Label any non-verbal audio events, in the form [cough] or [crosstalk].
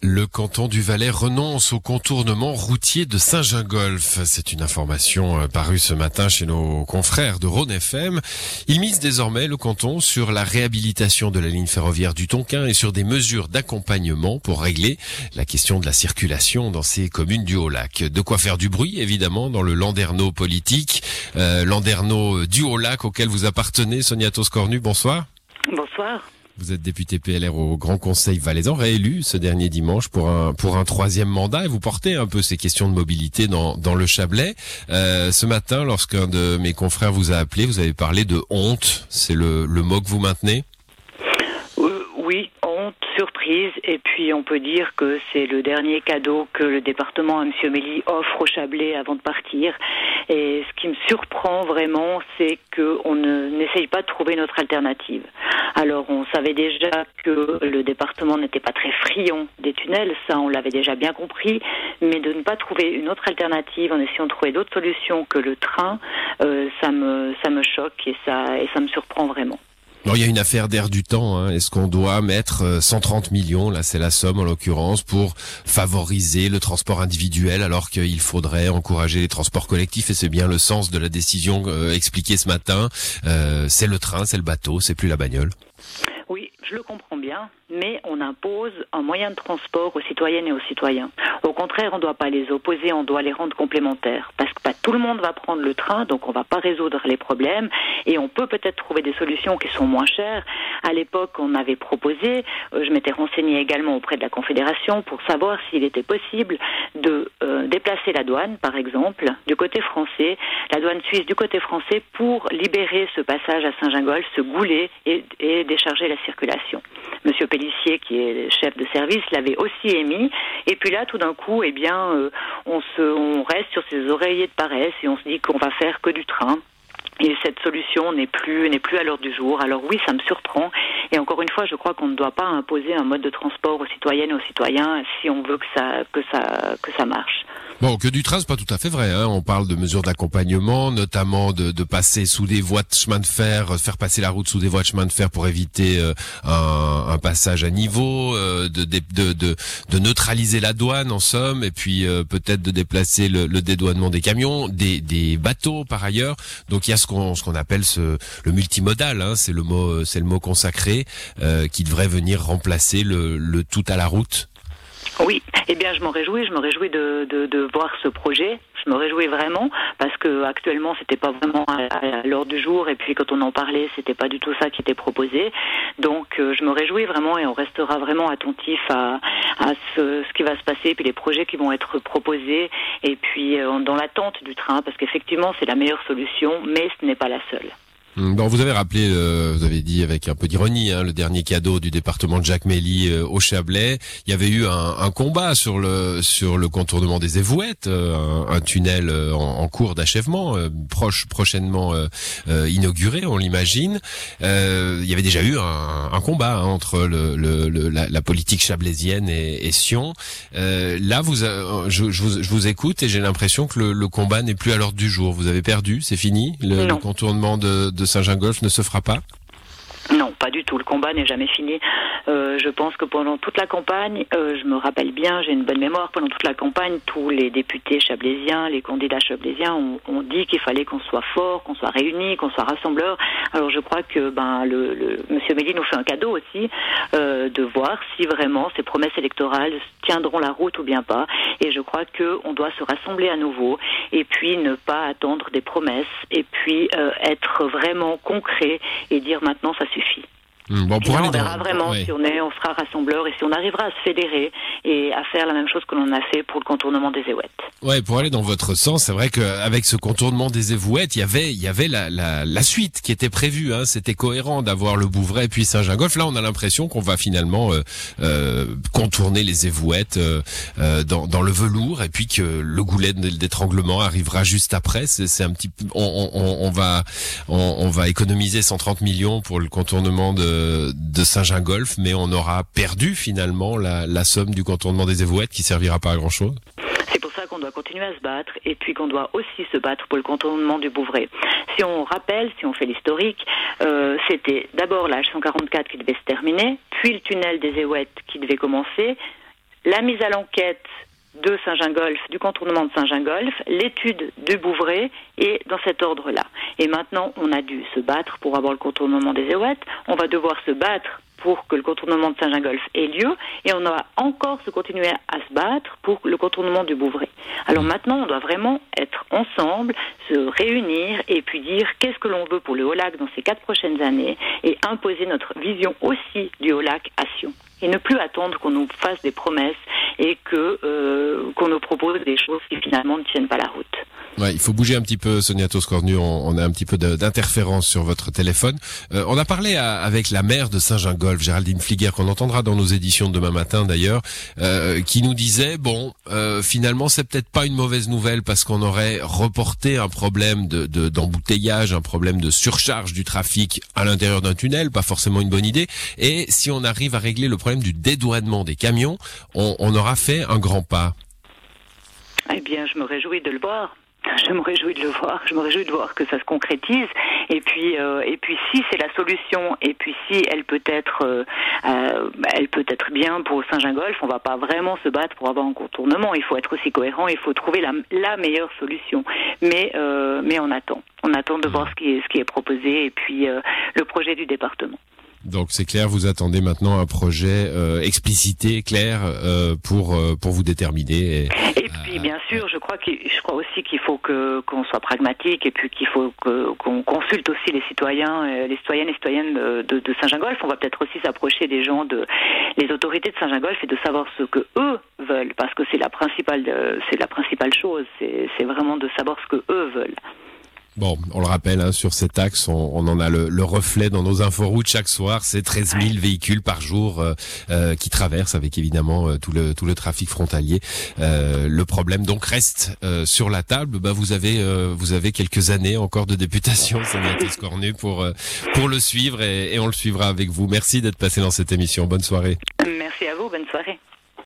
Le canton du Valais renonce au contournement routier de Saint-Gingolf. C'est une information euh, parue ce matin chez nos confrères de Rhône FM. Il mise désormais le canton sur la réhabilitation de la ligne ferroviaire du Tonkin et sur des mesures d'accompagnement pour régler la question de la circulation dans ces communes du Haut-Lac. De quoi faire du bruit, évidemment, dans le Landerneau politique. Euh, Landerneau du Haut-Lac auquel vous appartenez, Sonia Toscornu. Bonsoir. Bonsoir. Vous êtes député PLR au Grand Conseil valaisan, réélu ce dernier dimanche pour un pour un troisième mandat et vous portez un peu ces questions de mobilité dans dans le Chablais. Euh, ce matin, lorsqu'un de mes confrères vous a appelé, vous avez parlé de honte. C'est le le mot que vous maintenez? Surprise, et puis on peut dire que c'est le dernier cadeau que le département à M. Méli offre au Chablais avant de partir. Et ce qui me surprend vraiment, c'est qu'on n'essaye pas de trouver notre alternative. Alors on savait déjà que le département n'était pas très friand des tunnels, ça on l'avait déjà bien compris, mais de ne pas trouver une autre alternative en essayant de trouver d'autres solutions que le train, euh, ça me ça me choque et ça et ça me surprend vraiment. Alors, il y a une affaire d'air du temps. Hein. Est-ce qu'on doit mettre 130 euh, millions, là c'est la somme en l'occurrence, pour favoriser le transport individuel alors qu'il faudrait encourager les transports collectifs Et c'est bien le sens de la décision euh, expliquée ce matin. Euh, c'est le train, c'est le bateau, c'est plus la bagnole. Oui, je le comprends bien, mais on impose un moyen de transport aux citoyennes et aux citoyens. Au contraire, on ne doit pas les opposer, on doit les rendre complémentaires. Parce que pas tout le monde va prendre le train, donc on ne va pas résoudre les problèmes. Et on peut peut-être trouver des solutions qui sont moins chères. À l'époque, on avait proposé, euh, je m'étais renseigné également auprès de la Confédération pour savoir s'il était possible de euh, déplacer la douane, par exemple, du côté français, la douane suisse du côté français, pour libérer ce passage à Saint-Gingolf, ce goulet et, et décharger la circulation. Monsieur Pellissier, qui est chef de service, l'avait aussi émis. Et puis là, tout d'un coup, eh bien, euh, on, se, on reste sur ses oreillers de paresse et on se dit qu'on va faire que du train. Et cette solution n'est plus n'est plus à l'heure du jour. Alors oui, ça me surprend. Et encore une fois, je crois qu'on ne doit pas imposer un mode de transport aux citoyennes et aux citoyens si on veut que ça que ça que ça marche. Bon, que du train, c'est pas tout à fait vrai. Hein. On parle de mesures d'accompagnement, notamment de, de, passer sous des voies de chemin de fer, faire passer la route sous des voies de chemin de fer pour éviter euh, un, un, passage à niveau, euh, de, de, de, neutraliser la douane en somme, et puis euh, peut-être de déplacer le, le, dédouanement des camions, des, des bateaux par ailleurs. Donc il y a ce qu'on ce qu'on appelle ce, le multimodal, hein. c'est le mot c'est le mot consacré qui devrait venir remplacer le, le tout à la route oui, eh bien je m'en réjouis, je me réjouis de, de, de, voir ce projet. Je me réjouis vraiment parce que actuellement c'était pas vraiment à, l'heure du jour et puis quand on en parlait c'était pas du tout ça qui était proposé. Donc euh, je me réjouis vraiment et on restera vraiment attentif à, à ce, ce, qui va se passer puis les projets qui vont être proposés et puis euh, dans l'attente du train parce qu'effectivement c'est la meilleure solution mais ce n'est pas la seule. Hum, bon, vous avez rappelé, euh, vous avez dit avec un peu d'ironie, hein, le dernier cadeau du département de Jacques Méli euh, au Chablais. Il y avait eu un, un, combat sur le sur le contournement des Évouettes, euh, un, un, tunnel en, en cours d'achèvement, proche prochainement inauguré, on l'imagine. il y avait déjà eu un, un combat hein, entre le, le, le la, la, politique chablaisienne et, et Sion. là, vous, je, je, vous, je vous écoute et j'ai l'impression que le, le combat n'est plus à l'ordre du jour. Vous avez perdu, c'est fini, le, le contournement de, de Saint-Gingolf ne se fera pas du tout. Le combat n'est jamais fini. Euh, je pense que pendant toute la campagne, euh, je me rappelle bien, j'ai une bonne mémoire, pendant toute la campagne, tous les députés chablaisiens, les candidats chablaisiens ont, dit qu'il fallait qu'on soit fort, qu'on soit réunis, qu'on soit rassembleurs. Alors je crois que ben, le, Monsieur Méli nous fait un cadeau aussi euh, de voir si vraiment ces promesses électorales tiendront la route ou bien pas. Et je crois qu'on doit se rassembler à nouveau et puis ne pas attendre des promesses et puis être vraiment concret et dire maintenant ça suffit. Hmm, bon, pour on verra vraiment si on est, on sera rassembleur et si on arrivera à se fédérer et à faire la même chose que l'on a fait pour le contournement des Évouettes. Ouais, pour aller dans votre sens, c'est vrai qu'avec ce contournement des Évouettes, il y avait, il y avait la, la, la suite qui était prévue. Hein. C'était cohérent d'avoir le Bouvray puis Saint-Gingolf. Là, on a l'impression qu'on va finalement euh, euh, contourner les Évouettes euh, euh, dans, dans, le velours et puis que le goulet d'étranglement arrivera juste après. C'est un petit, on, on, on va, on, on va économiser 130 millions pour le contournement de de, Saint-Gingolf, mais on aura perdu finalement la, somme du contournement des Évouettes qui servira pas à grand chose C'est pour ça qu'on doit continuer continue à se battre et puis qu'on doit aussi se battre pour le contournement du Bouvray. Si on rappelle, si on fait l'historique, euh, c'était d'abord l'âge 144 qui devait se terminer, puis le tunnel des Éouettes qui devait commencer, la mise à l'enquête de Saint-Gingolf, du contournement de Saint-Gingolf, l'étude du Bouvray et dans cet ordre-là. Et maintenant, on a dû se battre pour avoir le contournement des Éouettes. On va devoir se battre pour que le contournement de Saint-Gingolf ait lieu et on va encore se continuer à se battre pour le contournement du Bouvray. Alors maintenant, on doit vraiment être ensemble, se réunir et puis dire qu'est-ce que l'on veut pour le Haut-Lac dans ces quatre prochaines années et imposer notre vision aussi du Haut-Lac à Sion et ne plus attendre qu'on nous fasse des promesses et que euh, qu'on nous propose des choses qui finalement ne tiennent pas la route. Ouais, il faut bouger un petit peu, Sonia Toscornu. On, on a un petit peu d'interférence sur votre téléphone. Euh, on a parlé à- avec la maire de Saint-Gingolf, Géraldine Fliguer, qu'on entendra dans nos éditions de demain matin d'ailleurs, euh, qui nous disait bon, euh, finalement, c'est peut-être pas une mauvaise nouvelle parce qu'on aurait reporté un problème de- d'embouteillage, un problème de surcharge du trafic à l'intérieur d'un tunnel, pas forcément une bonne idée. Et si on arrive à régler le problème du dédouanement des camions, on, on aura fait un grand pas. Eh bien, je me réjouis de le voir. Je me réjouis de le voir. Je me réjouis de voir que ça se concrétise. Et puis, euh, et puis, si c'est la solution, et puis si elle peut être, euh, euh, elle peut être bien pour Saint-Gingolf, on va pas vraiment se battre pour avoir un contournement. Il faut être aussi cohérent. Il faut trouver la, la meilleure solution. Mais, euh, mais on attend. On attend de voir ce qui est, ce qui est proposé et puis euh, le projet du département. Donc c'est clair, vous attendez maintenant un projet euh, explicité, clair, euh, pour euh, pour vous déterminer. Et, Et puis, bien sûr, je crois, qu'il- je crois aussi qu'il faut que qu'on soit pragmatique et puis qu'il faut que- qu'on consulte aussi les citoyens, les citoyennes et citoyennes de, de, Saint-Gingolf. On va peut-être aussi s'approcher des gens, de les autorités de Saint-Gingolf et de savoir ce que eux veulent, parce que c'est la principale, c'est la principale chose. C'est c'est vraiment de savoir ce que eux veulent. Bon, on le rappelle, hein, sur cet axe, on, on en a le, le reflet dans nos inforoutes chaque soir. C'est 13 000 véhicules par jour euh, euh, qui traversent, avec évidemment euh, tout le tout le trafic frontalier. Euh, le problème donc reste euh, sur la table. Bah, vous avez euh, vous avez quelques années encore de députation, [laughs] Sonia Cornu, pour euh, pour le suivre et, et on le suivra avec vous. Merci d'être passé dans cette émission. Bonne soirée.